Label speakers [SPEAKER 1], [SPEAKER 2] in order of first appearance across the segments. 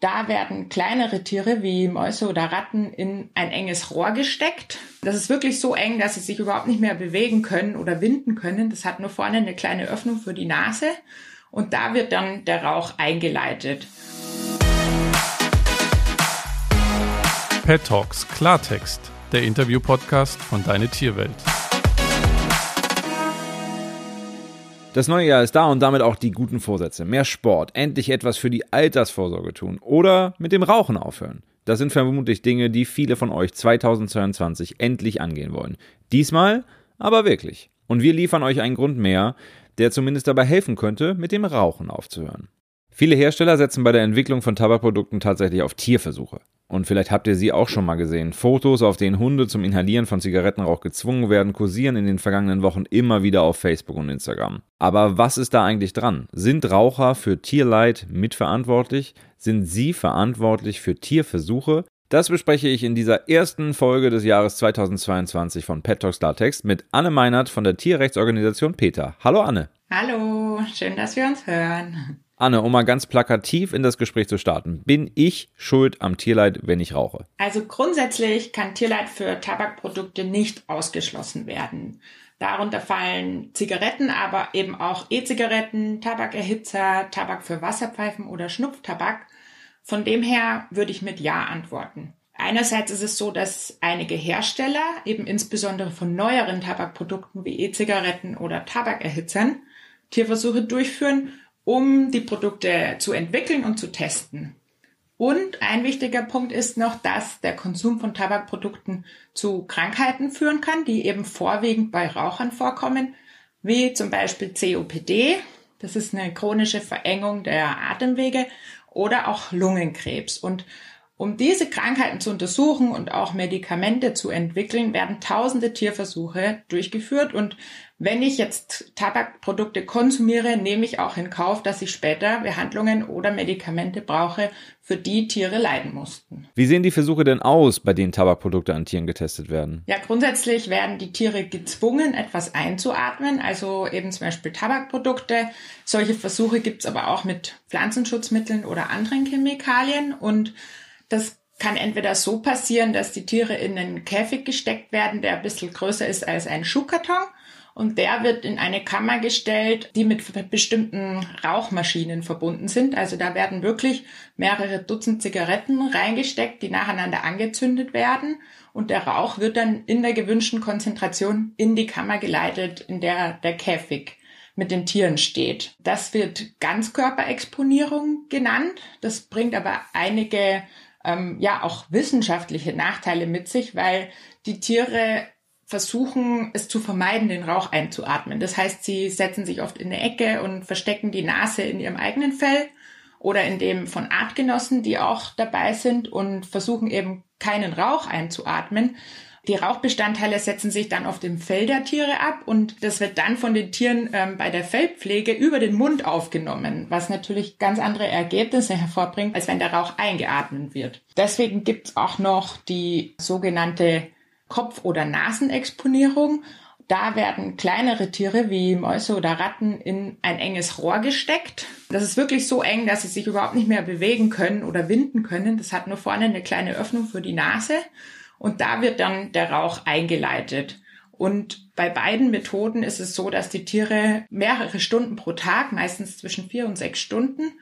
[SPEAKER 1] Da werden kleinere Tiere wie Mäuse oder Ratten in ein enges Rohr gesteckt. Das ist wirklich so eng, dass sie sich überhaupt nicht mehr bewegen können oder winden können. Das hat nur vorne eine kleine Öffnung für die Nase und da wird dann der Rauch eingeleitet.
[SPEAKER 2] Pet Talks Klartext, der Interview-Podcast von Deine Tierwelt.
[SPEAKER 3] Das neue Jahr ist da und damit auch die guten Vorsätze. Mehr Sport, endlich etwas für die Altersvorsorge tun oder mit dem Rauchen aufhören. Das sind vermutlich Dinge, die viele von euch 2022 endlich angehen wollen. Diesmal aber wirklich. Und wir liefern euch einen Grund mehr, der zumindest dabei helfen könnte, mit dem Rauchen aufzuhören. Viele Hersteller setzen bei der Entwicklung von Tabakprodukten tatsächlich auf Tierversuche. Und vielleicht habt ihr sie auch schon mal gesehen. Fotos, auf denen Hunde zum Inhalieren von Zigarettenrauch gezwungen werden, kursieren in den vergangenen Wochen immer wieder auf Facebook und Instagram. Aber was ist da eigentlich dran? Sind Raucher für Tierleid mitverantwortlich? Sind sie verantwortlich für Tierversuche? Das bespreche ich in dieser ersten Folge des Jahres 2022 von Pet Talks Klartext mit Anne Meinert von der Tierrechtsorganisation PETA. Hallo Anne.
[SPEAKER 1] Hallo, schön, dass wir uns hören.
[SPEAKER 3] Anne, um mal ganz plakativ in das Gespräch zu starten, bin ich schuld am Tierleid, wenn ich rauche?
[SPEAKER 1] Also grundsätzlich kann Tierleid für Tabakprodukte nicht ausgeschlossen werden. Darunter fallen Zigaretten, aber eben auch E-Zigaretten, Tabakerhitzer, Tabak für Wasserpfeifen oder Schnupftabak. Von dem her würde ich mit Ja antworten. Einerseits ist es so, dass einige Hersteller, eben insbesondere von neueren Tabakprodukten wie E-Zigaretten oder Tabakerhitzern, Tierversuche durchführen um die Produkte zu entwickeln und zu testen. Und ein wichtiger Punkt ist noch, dass der Konsum von Tabakprodukten zu Krankheiten führen kann, die eben vorwiegend bei Rauchern vorkommen, wie zum Beispiel COPD, das ist eine chronische Verengung der Atemwege, oder auch Lungenkrebs. Und um diese Krankheiten zu untersuchen und auch Medikamente zu entwickeln, werden tausende Tierversuche durchgeführt. Und wenn ich jetzt Tabakprodukte konsumiere, nehme ich auch in Kauf, dass ich später Behandlungen oder Medikamente brauche, für die Tiere leiden mussten.
[SPEAKER 3] Wie sehen die Versuche denn aus, bei denen Tabakprodukte an Tieren getestet werden?
[SPEAKER 1] Ja, grundsätzlich werden die Tiere gezwungen, etwas einzuatmen, also eben zum Beispiel Tabakprodukte. Solche Versuche gibt es aber auch mit Pflanzenschutzmitteln oder anderen Chemikalien und das kann entweder so passieren, dass die Tiere in einen Käfig gesteckt werden, der ein bisschen größer ist als ein Schuhkarton. Und der wird in eine Kammer gestellt, die mit bestimmten Rauchmaschinen verbunden sind. Also da werden wirklich mehrere Dutzend Zigaretten reingesteckt, die nacheinander angezündet werden. Und der Rauch wird dann in der gewünschten Konzentration in die Kammer geleitet, in der der Käfig mit den Tieren steht. Das wird Ganzkörperexponierung genannt. Das bringt aber einige ähm, ja auch wissenschaftliche Nachteile mit sich, weil die Tiere versuchen es zu vermeiden, den Rauch einzuatmen. Das heißt, sie setzen sich oft in eine Ecke und verstecken die Nase in ihrem eigenen Fell oder in dem von Artgenossen, die auch dabei sind und versuchen eben keinen Rauch einzuatmen. Die Rauchbestandteile setzen sich dann auf dem Fell der Tiere ab und das wird dann von den Tieren ähm, bei der Fellpflege über den Mund aufgenommen, was natürlich ganz andere Ergebnisse hervorbringt, als wenn der Rauch eingeatmet wird. Deswegen gibt es auch noch die sogenannte Kopf- oder Nasenexponierung. Da werden kleinere Tiere wie Mäuse oder Ratten in ein enges Rohr gesteckt. Das ist wirklich so eng, dass sie sich überhaupt nicht mehr bewegen können oder winden können. Das hat nur vorne eine kleine Öffnung für die Nase und da wird dann der Rauch eingeleitet. Und bei beiden Methoden ist es so, dass die Tiere mehrere Stunden pro Tag, meistens zwischen vier und sechs Stunden,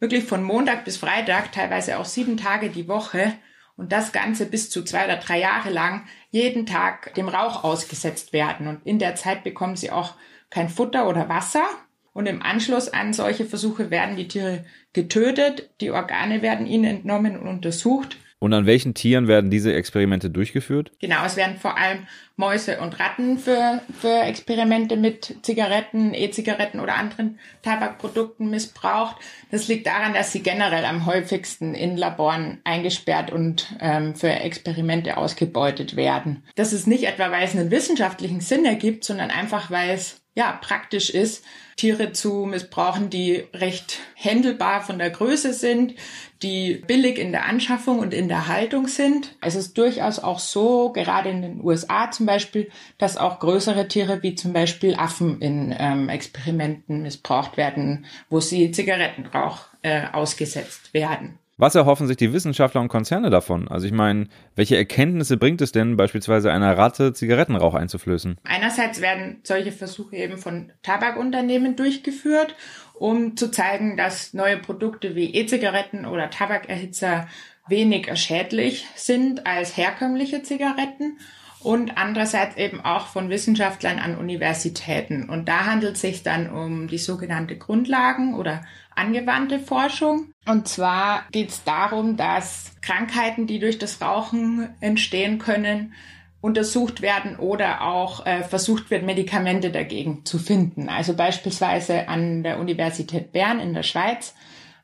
[SPEAKER 1] wirklich von Montag bis Freitag, teilweise auch sieben Tage die Woche und das Ganze bis zu zwei oder drei Jahre lang jeden Tag dem Rauch ausgesetzt werden. Und in der Zeit bekommen sie auch kein Futter oder Wasser. Und im Anschluss an solche Versuche werden die Tiere getötet, die Organe werden ihnen entnommen und untersucht.
[SPEAKER 3] Und an welchen Tieren werden diese Experimente durchgeführt?
[SPEAKER 1] Genau, es werden vor allem Mäuse und Ratten für, für Experimente mit Zigaretten, E-Zigaretten oder anderen Tabakprodukten missbraucht. Das liegt daran, dass sie generell am häufigsten in Laboren eingesperrt und ähm, für Experimente ausgebeutet werden. Das ist nicht etwa, weil es einen wissenschaftlichen Sinn ergibt, sondern einfach, weil es ja praktisch ist, Tiere zu missbrauchen, die recht händelbar von der Größe sind, die billig in der Anschaffung und in der Haltung sind. Es ist durchaus auch so, gerade in den USA zum Beispiel, dass auch größere Tiere wie zum Beispiel Affen in ähm, Experimenten missbraucht werden, wo sie Zigarettenrauch äh, ausgesetzt werden.
[SPEAKER 3] Was erhoffen sich die Wissenschaftler und Konzerne davon? Also ich meine, welche Erkenntnisse bringt es denn beispielsweise einer Ratte Zigarettenrauch einzuflößen?
[SPEAKER 1] Einerseits werden solche Versuche eben von Tabakunternehmen durchgeführt, um zu zeigen, dass neue Produkte wie E-Zigaretten oder Tabakerhitzer weniger schädlich sind als herkömmliche Zigaretten und andererseits eben auch von Wissenschaftlern an Universitäten. Und da handelt es sich dann um die sogenannte Grundlagen- oder angewandte Forschung. Und zwar geht es darum, dass Krankheiten, die durch das Rauchen entstehen können, untersucht werden oder auch äh, versucht wird, Medikamente dagegen zu finden. Also beispielsweise an der Universität Bern in der Schweiz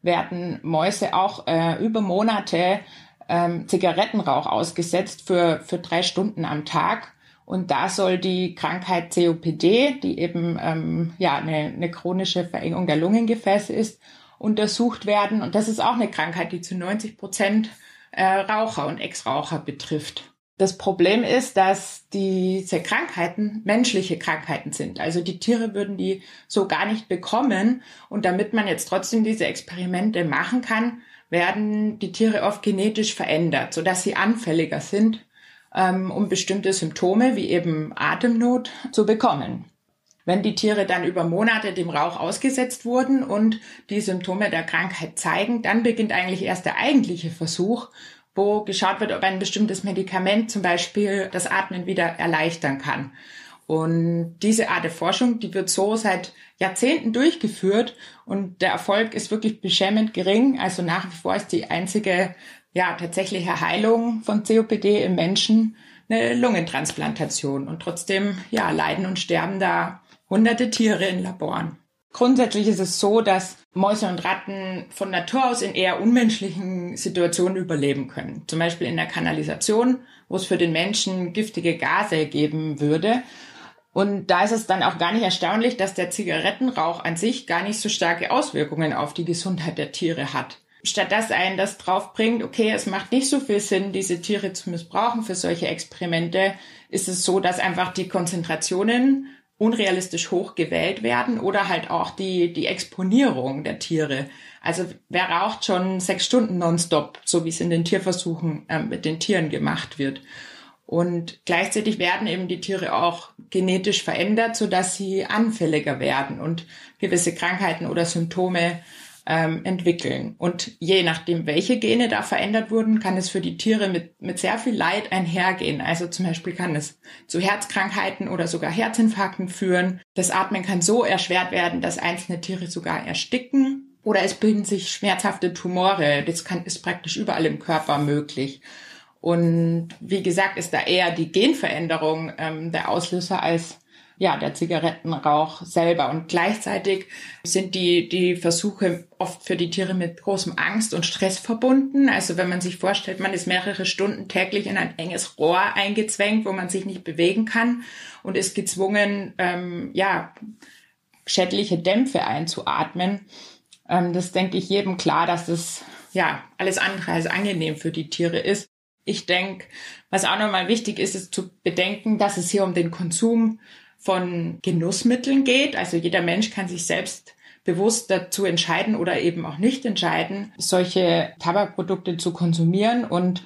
[SPEAKER 1] werden Mäuse auch äh, über Monate ähm, Zigarettenrauch ausgesetzt für, für drei Stunden am Tag. Und da soll die Krankheit COPD, die eben ähm, ja eine, eine chronische Verengung der Lungengefäße ist, untersucht werden. Und das ist auch eine Krankheit, die zu 90 Prozent äh, Raucher und Ex-Raucher betrifft. Das Problem ist, dass diese Krankheiten menschliche Krankheiten sind. Also die Tiere würden die so gar nicht bekommen. Und damit man jetzt trotzdem diese Experimente machen kann, werden die Tiere oft genetisch verändert, sodass sie anfälliger sind, ähm, um bestimmte Symptome wie eben Atemnot zu bekommen. Wenn die Tiere dann über Monate dem Rauch ausgesetzt wurden und die Symptome der Krankheit zeigen, dann beginnt eigentlich erst der eigentliche Versuch, wo geschaut wird, ob ein bestimmtes Medikament zum Beispiel das Atmen wieder erleichtern kann. Und diese Art der Forschung, die wird so seit Jahrzehnten durchgeführt und der Erfolg ist wirklich beschämend gering. Also nach wie vor ist die einzige, ja, tatsächliche Heilung von COPD im Menschen eine Lungentransplantation. Und trotzdem, ja, leiden und sterben da hunderte Tiere in Laboren. Grundsätzlich ist es so, dass Mäuse und Ratten von Natur aus in eher unmenschlichen Situationen überleben können. Zum Beispiel in der Kanalisation, wo es für den Menschen giftige Gase geben würde. Und da ist es dann auch gar nicht erstaunlich, dass der Zigarettenrauch an sich gar nicht so starke Auswirkungen auf die Gesundheit der Tiere hat. Statt dass einen das drauf bringt, okay, es macht nicht so viel Sinn, diese Tiere zu missbrauchen für solche Experimente, ist es so, dass einfach die Konzentrationen unrealistisch hoch gewählt werden oder halt auch die, die Exponierung der Tiere. Also wer raucht schon sechs Stunden nonstop, so wie es in den Tierversuchen äh, mit den Tieren gemacht wird. Und gleichzeitig werden eben die Tiere auch genetisch verändert, sodass sie anfälliger werden und gewisse Krankheiten oder Symptome ähm, entwickeln. Und je nachdem, welche Gene da verändert wurden, kann es für die Tiere mit, mit sehr viel Leid einhergehen. Also zum Beispiel kann es zu Herzkrankheiten oder sogar Herzinfarkten führen. Das Atmen kann so erschwert werden, dass einzelne Tiere sogar ersticken. Oder es bilden sich schmerzhafte Tumore. Das kann, ist praktisch überall im Körper möglich. Und wie gesagt, ist da eher die Genveränderung ähm, der Auslöser als ja, der Zigarettenrauch selber. Und gleichzeitig sind die, die Versuche oft für die Tiere mit großem Angst und Stress verbunden. Also wenn man sich vorstellt, man ist mehrere Stunden täglich in ein enges Rohr eingezwängt, wo man sich nicht bewegen kann und ist gezwungen, ähm, ja, schädliche Dämpfe einzuatmen. Ähm, das denke ich jedem klar, dass das ja alles andere als angenehm für die Tiere ist. Ich denke, was auch nochmal wichtig ist, ist zu bedenken, dass es hier um den Konsum von Genussmitteln geht. Also jeder Mensch kann sich selbst bewusst dazu entscheiden oder eben auch nicht entscheiden, solche Tabakprodukte zu konsumieren. Und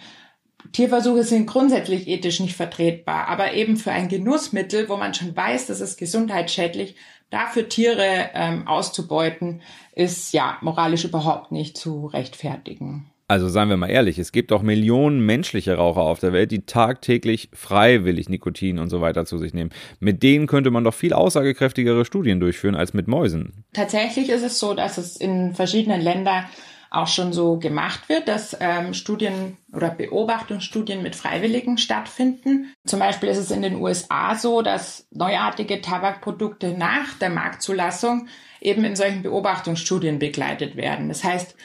[SPEAKER 1] Tierversuche sind grundsätzlich ethisch nicht vertretbar, aber eben für ein Genussmittel, wo man schon weiß, das ist gesundheitsschädlich, dafür Tiere ähm, auszubeuten, ist ja moralisch überhaupt nicht zu rechtfertigen.
[SPEAKER 3] Also seien wir mal ehrlich, es gibt auch Millionen menschliche Raucher auf der Welt, die tagtäglich freiwillig Nikotin und so weiter zu sich nehmen. Mit denen könnte man doch viel aussagekräftigere Studien durchführen als mit Mäusen.
[SPEAKER 1] Tatsächlich ist es so, dass es in verschiedenen Ländern auch schon so gemacht wird, dass ähm, Studien oder Beobachtungsstudien mit Freiwilligen stattfinden. Zum Beispiel ist es in den USA so, dass neuartige Tabakprodukte nach der Marktzulassung eben in solchen Beobachtungsstudien begleitet werden. Das heißt,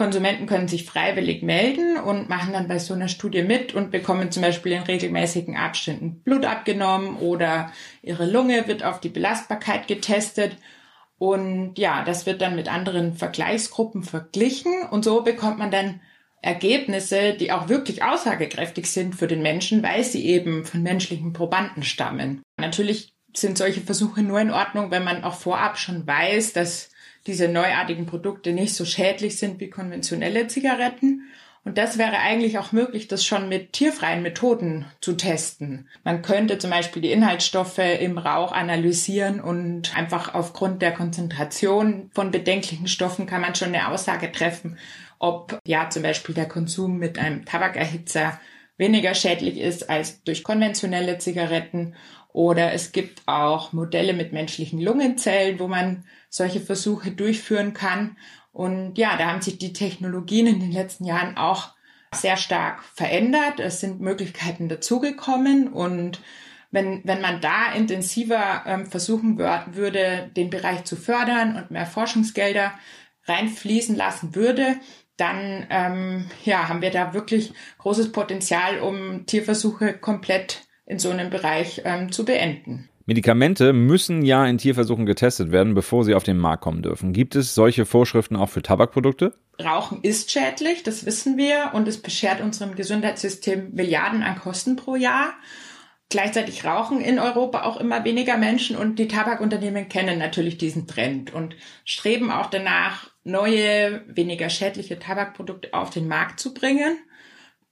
[SPEAKER 1] Konsumenten können sich freiwillig melden und machen dann bei so einer Studie mit und bekommen zum Beispiel in regelmäßigen Abständen Blut abgenommen oder ihre Lunge wird auf die Belastbarkeit getestet. Und ja, das wird dann mit anderen Vergleichsgruppen verglichen und so bekommt man dann Ergebnisse, die auch wirklich aussagekräftig sind für den Menschen, weil sie eben von menschlichen Probanden stammen. Natürlich sind solche Versuche nur in Ordnung, wenn man auch vorab schon weiß, dass diese neuartigen Produkte nicht so schädlich sind wie konventionelle Zigaretten. Und das wäre eigentlich auch möglich, das schon mit tierfreien Methoden zu testen. Man könnte zum Beispiel die Inhaltsstoffe im Rauch analysieren und einfach aufgrund der Konzentration von bedenklichen Stoffen kann man schon eine Aussage treffen, ob ja zum Beispiel der Konsum mit einem Tabakerhitzer weniger schädlich ist als durch konventionelle Zigaretten. Oder es gibt auch Modelle mit menschlichen Lungenzellen, wo man solche Versuche durchführen kann. Und ja, da haben sich die Technologien in den letzten Jahren auch sehr stark verändert. Es sind Möglichkeiten dazugekommen und wenn, wenn man da intensiver ähm, versuchen würde, den Bereich zu fördern und mehr Forschungsgelder reinfließen lassen würde, dann ähm, ja, haben wir da wirklich großes Potenzial, um Tierversuche komplett in so einem Bereich ähm, zu beenden.
[SPEAKER 3] Medikamente müssen ja in Tierversuchen getestet werden, bevor sie auf den Markt kommen dürfen. Gibt es solche Vorschriften auch für Tabakprodukte?
[SPEAKER 1] Rauchen ist schädlich, das wissen wir, und es beschert unserem Gesundheitssystem Milliarden an Kosten pro Jahr. Gleichzeitig rauchen in Europa auch immer weniger Menschen und die Tabakunternehmen kennen natürlich diesen Trend und streben auch danach, neue, weniger schädliche Tabakprodukte auf den Markt zu bringen.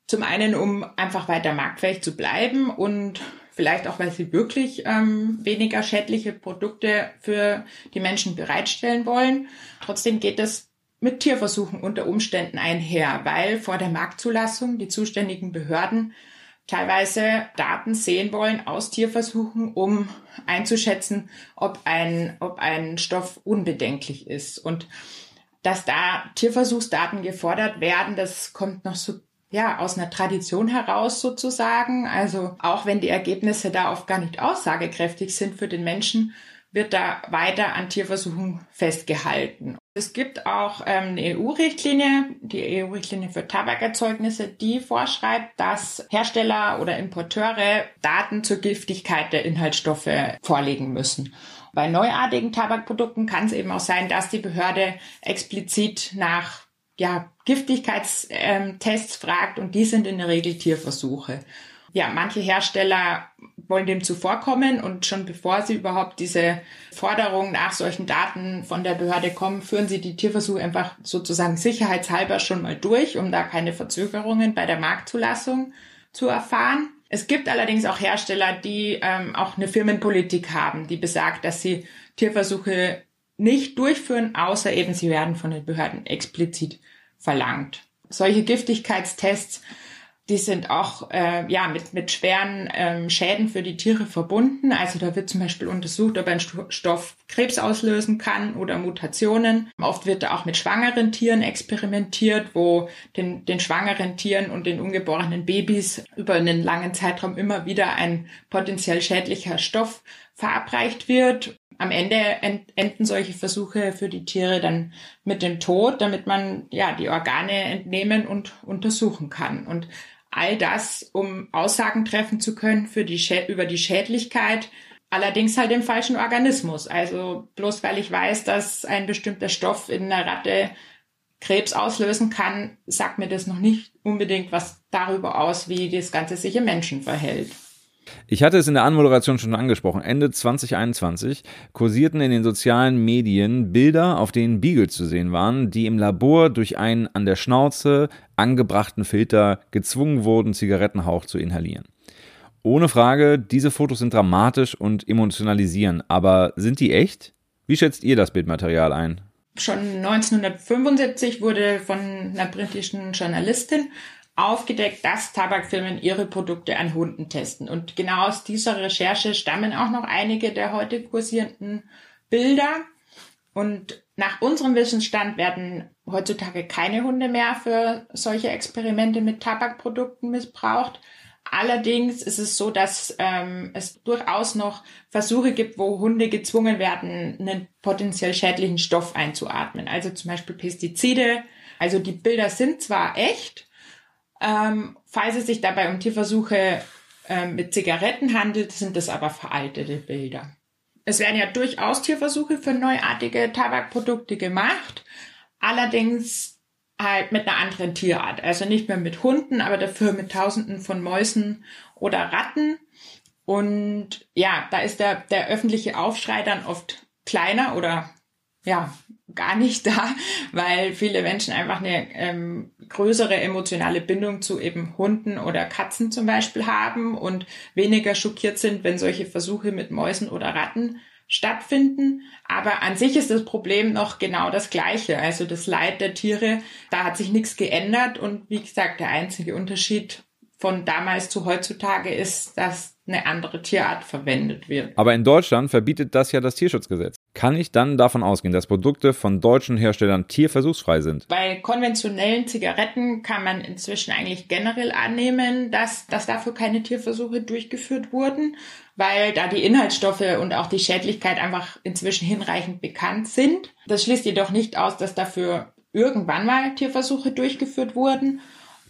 [SPEAKER 1] Zum einen, um einfach weiter marktfähig zu bleiben und vielleicht auch, weil sie wirklich ähm, weniger schädliche Produkte für die Menschen bereitstellen wollen. Trotzdem geht es mit Tierversuchen unter Umständen einher, weil vor der Marktzulassung die zuständigen Behörden teilweise Daten sehen wollen aus Tierversuchen, um einzuschätzen, ob ein, ob ein Stoff unbedenklich ist. Und dass da Tierversuchsdaten gefordert werden, das kommt noch so ja, aus einer Tradition heraus sozusagen. Also auch wenn die Ergebnisse da oft gar nicht aussagekräftig sind für den Menschen, wird da weiter an Tierversuchen festgehalten. Es gibt auch ähm, eine EU-Richtlinie, die EU-Richtlinie für Tabakerzeugnisse, die vorschreibt, dass Hersteller oder Importeure Daten zur Giftigkeit der Inhaltsstoffe vorlegen müssen. Bei neuartigen Tabakprodukten kann es eben auch sein, dass die Behörde explizit nach ja, Giftigkeitstests fragt und die sind in der Regel Tierversuche. Ja, manche Hersteller wollen dem zuvorkommen und schon bevor sie überhaupt diese Forderung nach solchen Daten von der Behörde kommen, führen sie die Tierversuche einfach sozusagen sicherheitshalber schon mal durch, um da keine Verzögerungen bei der Marktzulassung zu erfahren. Es gibt allerdings auch Hersteller, die ähm, auch eine Firmenpolitik haben, die besagt, dass sie Tierversuche nicht durchführen, außer eben sie werden von den Behörden explizit verlangt. Solche Giftigkeitstests, die sind auch äh, ja mit mit schweren ähm, Schäden für die Tiere verbunden. Also da wird zum Beispiel untersucht, ob ein Stoff Krebs auslösen kann oder Mutationen. Oft wird da auch mit schwangeren Tieren experimentiert, wo den, den schwangeren Tieren und den ungeborenen Babys über einen langen Zeitraum immer wieder ein potenziell schädlicher Stoff verabreicht wird am Ende enden solche Versuche für die Tiere dann mit dem Tod, damit man ja die Organe entnehmen und untersuchen kann. Und all das, um Aussagen treffen zu können für die über die Schädlichkeit, allerdings halt im falschen Organismus. Also bloß weil ich weiß, dass ein bestimmter Stoff in einer Ratte Krebs auslösen kann, sagt mir das noch nicht unbedingt was darüber aus, wie das Ganze sich im Menschen verhält.
[SPEAKER 3] Ich hatte es in der Anmoderation schon angesprochen. Ende 2021 kursierten in den sozialen Medien Bilder, auf denen Beagle zu sehen waren, die im Labor durch einen an der Schnauze angebrachten Filter gezwungen wurden, Zigarettenhauch zu inhalieren. Ohne Frage, diese Fotos sind dramatisch und emotionalisieren, aber sind die echt? Wie schätzt ihr das Bildmaterial ein?
[SPEAKER 1] Schon 1975 wurde von einer britischen Journalistin aufgedeckt, dass Tabakfirmen ihre Produkte an Hunden testen. Und genau aus dieser Recherche stammen auch noch einige der heute kursierenden Bilder. Und nach unserem Wissensstand werden heutzutage keine Hunde mehr für solche Experimente mit Tabakprodukten missbraucht. Allerdings ist es so, dass ähm, es durchaus noch Versuche gibt, wo Hunde gezwungen werden, einen potenziell schädlichen Stoff einzuatmen. Also zum Beispiel Pestizide. Also die Bilder sind zwar echt, ähm, falls es sich dabei um Tierversuche ähm, mit Zigaretten handelt, sind das aber veraltete Bilder. Es werden ja durchaus Tierversuche für neuartige Tabakprodukte gemacht, allerdings halt mit einer anderen Tierart. Also nicht mehr mit Hunden, aber dafür mit Tausenden von Mäusen oder Ratten. Und ja, da ist der, der öffentliche Aufschrei dann oft kleiner oder ja gar nicht da, weil viele Menschen einfach eine ähm, größere emotionale Bindung zu eben Hunden oder Katzen zum Beispiel haben und weniger schockiert sind, wenn solche Versuche mit Mäusen oder Ratten stattfinden. Aber an sich ist das Problem noch genau das gleiche. Also das Leid der Tiere, da hat sich nichts geändert. Und wie gesagt, der einzige Unterschied von damals zu heutzutage ist, dass eine andere Tierart verwendet wird.
[SPEAKER 3] Aber in Deutschland verbietet das ja das Tierschutzgesetz. Kann ich dann davon ausgehen, dass Produkte von deutschen Herstellern tierversuchsfrei sind?
[SPEAKER 1] Bei konventionellen Zigaretten kann man inzwischen eigentlich generell annehmen, dass, dass dafür keine Tierversuche durchgeführt wurden, weil da die Inhaltsstoffe und auch die Schädlichkeit einfach inzwischen hinreichend bekannt sind. Das schließt jedoch nicht aus, dass dafür irgendwann mal Tierversuche durchgeführt wurden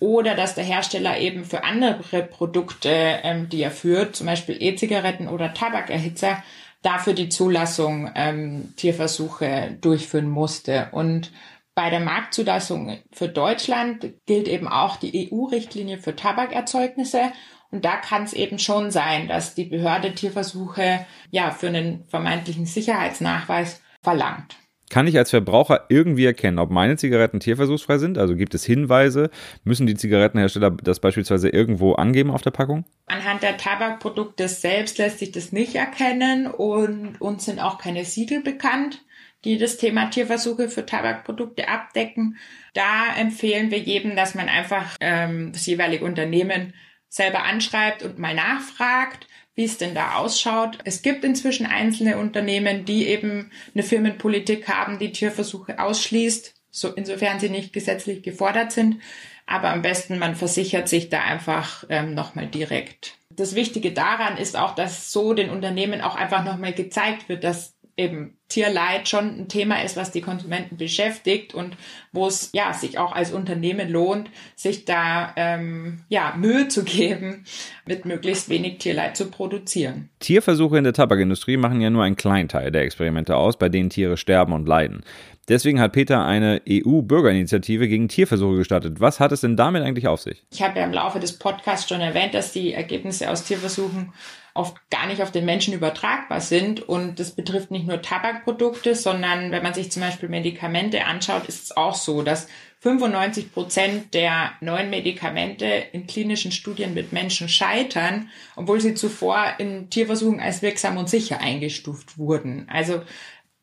[SPEAKER 1] oder dass der Hersteller eben für andere Produkte, ähm, die er führt, zum Beispiel E-Zigaretten oder Tabakerhitzer, dafür die Zulassung ähm, Tierversuche durchführen musste. Und bei der Marktzulassung für Deutschland gilt eben auch die EU-Richtlinie für Tabakerzeugnisse. Und da kann es eben schon sein, dass die Behörde Tierversuche ja für einen vermeintlichen Sicherheitsnachweis verlangt.
[SPEAKER 3] Kann ich als Verbraucher irgendwie erkennen, ob meine Zigaretten tierversuchsfrei sind? Also gibt es Hinweise? Müssen die Zigarettenhersteller das beispielsweise irgendwo angeben auf der Packung?
[SPEAKER 1] Anhand der Tabakprodukte selbst lässt sich das nicht erkennen und uns sind auch keine Siegel bekannt, die das Thema Tierversuche für Tabakprodukte abdecken. Da empfehlen wir jedem, dass man einfach ähm, das jeweilige Unternehmen selber anschreibt und mal nachfragt wie es denn da ausschaut. Es gibt inzwischen einzelne Unternehmen, die eben eine Firmenpolitik haben, die Tierversuche ausschließt, so insofern sie nicht gesetzlich gefordert sind. Aber am besten, man versichert sich da einfach ähm, nochmal direkt. Das Wichtige daran ist auch, dass so den Unternehmen auch einfach nochmal gezeigt wird, dass eben Tierleid schon ein Thema ist, was die Konsumenten beschäftigt und wo es ja sich auch als Unternehmen lohnt, sich da ähm, ja Mühe zu geben, mit möglichst wenig Tierleid zu produzieren.
[SPEAKER 3] Tierversuche in der Tabakindustrie machen ja nur einen kleinen Teil der Experimente aus, bei denen Tiere sterben und leiden. Deswegen hat Peter eine EU-Bürgerinitiative gegen Tierversuche gestartet. Was hat es denn damit eigentlich auf sich?
[SPEAKER 1] Ich habe ja im Laufe des Podcasts schon erwähnt, dass die Ergebnisse aus Tierversuchen oft gar nicht auf den Menschen übertragbar sind. Und das betrifft nicht nur Tabakprodukte, sondern wenn man sich zum Beispiel Medikamente anschaut, ist es auch so, dass 95 Prozent der neuen Medikamente in klinischen Studien mit Menschen scheitern, obwohl sie zuvor in Tierversuchen als wirksam und sicher eingestuft wurden. Also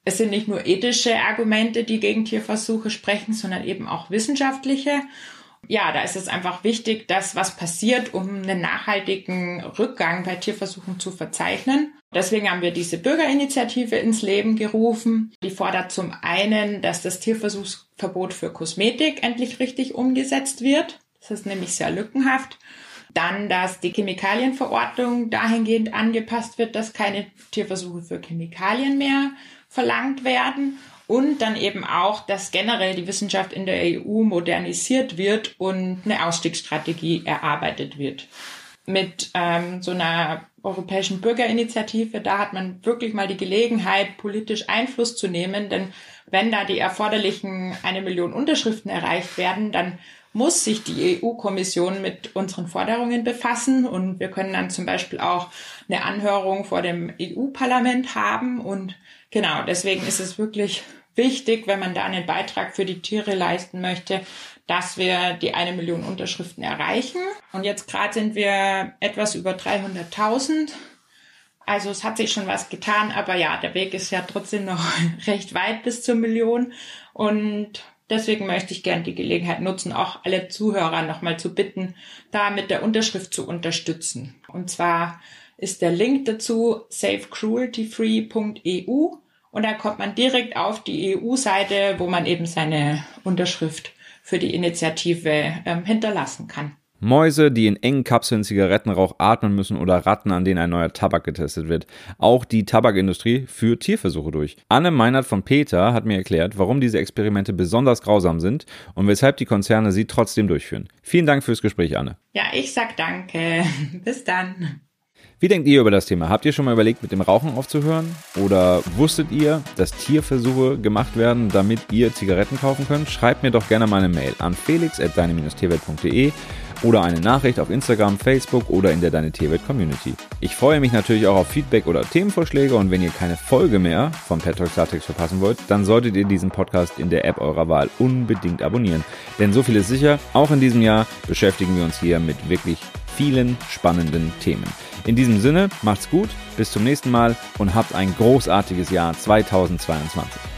[SPEAKER 1] es sind nicht nur ethische Argumente, die gegen Tierversuche sprechen, sondern eben auch wissenschaftliche. Ja, da ist es einfach wichtig, dass was passiert, um einen nachhaltigen Rückgang bei Tierversuchen zu verzeichnen. Deswegen haben wir diese Bürgerinitiative ins Leben gerufen. Die fordert zum einen, dass das Tierversuchsverbot für Kosmetik endlich richtig umgesetzt wird. Das ist nämlich sehr lückenhaft. Dann, dass die Chemikalienverordnung dahingehend angepasst wird, dass keine Tierversuche für Chemikalien mehr verlangt werden und dann eben auch, dass generell die Wissenschaft in der EU modernisiert wird und eine Ausstiegsstrategie erarbeitet wird. Mit ähm, so einer europäischen Bürgerinitiative, da hat man wirklich mal die Gelegenheit, politisch Einfluss zu nehmen, denn wenn da die erforderlichen eine Million Unterschriften erreicht werden, dann muss sich die EU-Kommission mit unseren Forderungen befassen und wir können dann zum Beispiel auch eine Anhörung vor dem EU-Parlament haben und Genau, deswegen ist es wirklich wichtig, wenn man da einen Beitrag für die Tiere leisten möchte, dass wir die eine Million Unterschriften erreichen. Und jetzt gerade sind wir etwas über 300.000. Also es hat sich schon was getan, aber ja, der Weg ist ja trotzdem noch recht weit bis zur Million. Und deswegen möchte ich gerne die Gelegenheit nutzen, auch alle Zuhörer nochmal zu bitten, da mit der Unterschrift zu unterstützen. Und zwar ist der Link dazu safecrueltyfree.eu und da kommt man direkt auf die EU-Seite, wo man eben seine Unterschrift für die Initiative ähm, hinterlassen kann.
[SPEAKER 3] Mäuse, die in engen Kapseln Zigarettenrauch atmen müssen oder Ratten, an denen ein neuer Tabak getestet wird. Auch die Tabakindustrie führt Tierversuche durch. Anne Meinert von Peter hat mir erklärt, warum diese Experimente besonders grausam sind und weshalb die Konzerne sie trotzdem durchführen. Vielen Dank fürs Gespräch, Anne.
[SPEAKER 1] Ja, ich sag danke. Bis dann.
[SPEAKER 3] Wie denkt ihr über das Thema? Habt ihr schon mal überlegt, mit dem Rauchen aufzuhören? Oder wusstet ihr, dass Tierversuche gemacht werden, damit ihr Zigaretten kaufen könnt? Schreibt mir doch gerne mal eine Mail an felix.deine-tierwelt.de oder eine Nachricht auf Instagram, Facebook oder in der Deine Tierwelt Community. Ich freue mich natürlich auch auf Feedback oder Themenvorschläge und wenn ihr keine Folge mehr vom Pet Talk Klartext verpassen wollt, dann solltet ihr diesen Podcast in der App eurer Wahl unbedingt abonnieren. Denn so viel ist sicher, auch in diesem Jahr beschäftigen wir uns hier mit wirklich vielen spannenden Themen. In diesem Sinne, macht's gut, bis zum nächsten Mal und habt ein großartiges Jahr 2022.